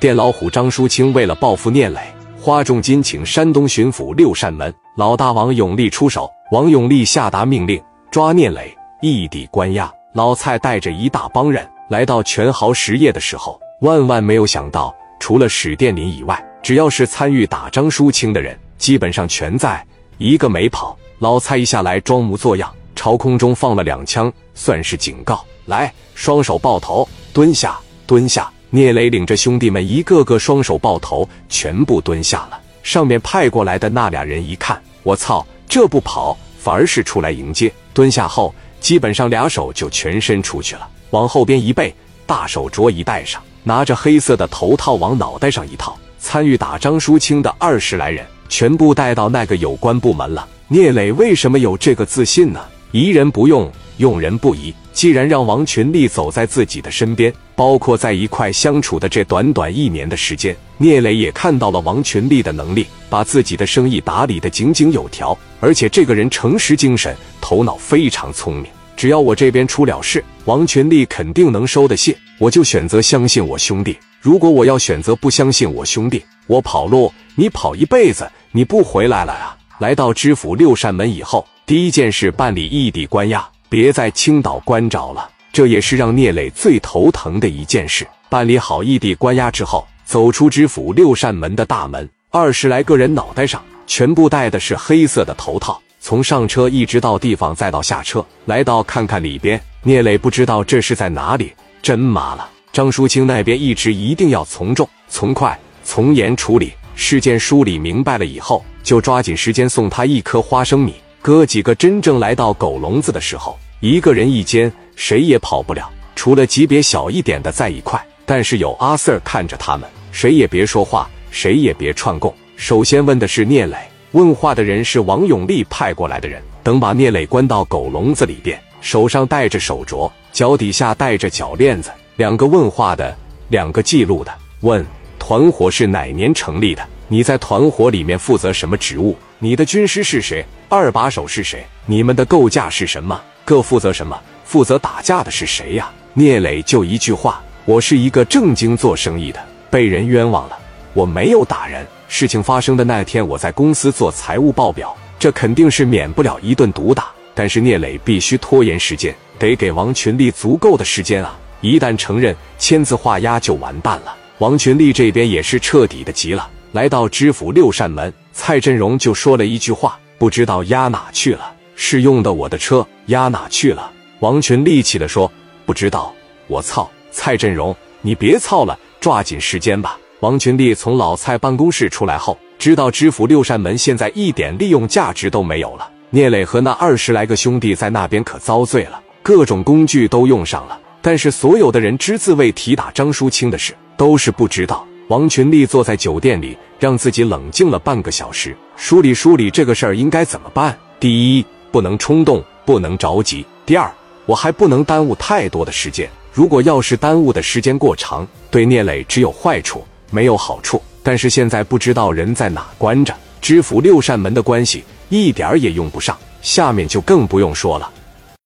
电老虎张淑清为了报复聂磊，花重金请山东巡抚六扇门老大王永利出手。王永利下达命令，抓聂磊，异地关押。老蔡带着一大帮人来到全豪实业的时候，万万没有想到，除了史殿林以外，只要是参与打张淑清的人，基本上全在，一个没跑。老蔡一下来，装模作样朝空中放了两枪，算是警告。来，双手抱头，蹲下，蹲下。聂磊领着兄弟们一个个双手抱头，全部蹲下了。上面派过来的那俩人一看，我操！这不跑，反而是出来迎接。蹲下后，基本上俩手就全伸出去了，往后边一背，大手镯一戴上，拿着黑色的头套往脑袋上一套。参与打张淑清的二十来人，全部带到那个有关部门了。聂磊为什么有这个自信呢？疑人不用，用人不疑。既然让王群力走在自己的身边，包括在一块相处的这短短一年的时间，聂磊也看到了王群力的能力，把自己的生意打理得井井有条。而且这个人诚实精神，头脑非常聪明。只要我这边出了事，王群力肯定能收得谢。我就选择相信我兄弟。如果我要选择不相信我兄弟，我跑路，你跑一辈子，你不回来了啊！来到知府六扇门以后，第一件事办理异地关押。别在青岛关着了，这也是让聂磊最头疼的一件事。办理好异地关押之后，走出知府六扇门的大门，二十来个人脑袋上全部戴的是黑色的头套，从上车一直到地方，再到下车，来到看看里边。聂磊不知道这是在哪里，真麻了。张淑清那边一直一定要从重、从快、从严处理事件，梳理明白了以后，就抓紧时间送他一颗花生米。哥几个真正来到狗笼子的时候，一个人一间，谁也跑不了，除了级别小一点的在一块。但是有阿 Sir 看着他们，谁也别说话，谁也别串供。首先问的是聂磊，问话的人是王永利派过来的人。等把聂磊关到狗笼子里边，手上戴着手镯，脚底下戴着脚链子。两个问话的，两个记录的。问团伙是哪年成立的？你在团伙里面负责什么职务？你的军师是谁？二把手是谁？你们的构架是什么？各负责什么？负责打架的是谁呀？聂磊就一句话：我是一个正经做生意的，被人冤枉了。我没有打人。事情发生的那天，我在公司做财务报表，这肯定是免不了一顿毒打。但是聂磊必须拖延时间，得给王群力足够的时间啊！一旦承认，签字画押就完蛋了。王群力这边也是彻底的急了，来到知府六扇门，蔡振荣就说了一句话。不知道押哪去了？是用的我的车，押哪去了？王群立气的说：“不知道。”我操！蔡振荣，你别操了，抓紧时间吧。王群力从老蔡办公室出来后，知道知府六扇门现在一点利用价值都没有了。聂磊和那二十来个兄弟在那边可遭罪了，各种工具都用上了，但是所有的人只字未提打张淑清的事，都是不知道。王群力坐在酒店里，让自己冷静了半个小时，梳理梳理这个事儿应该怎么办。第一，不能冲动，不能着急；第二，我还不能耽误太多的时间。如果要是耽误的时间过长，对聂磊只有坏处，没有好处。但是现在不知道人在哪关着，知府六扇门的关系一点儿也用不上，下面就更不用说了。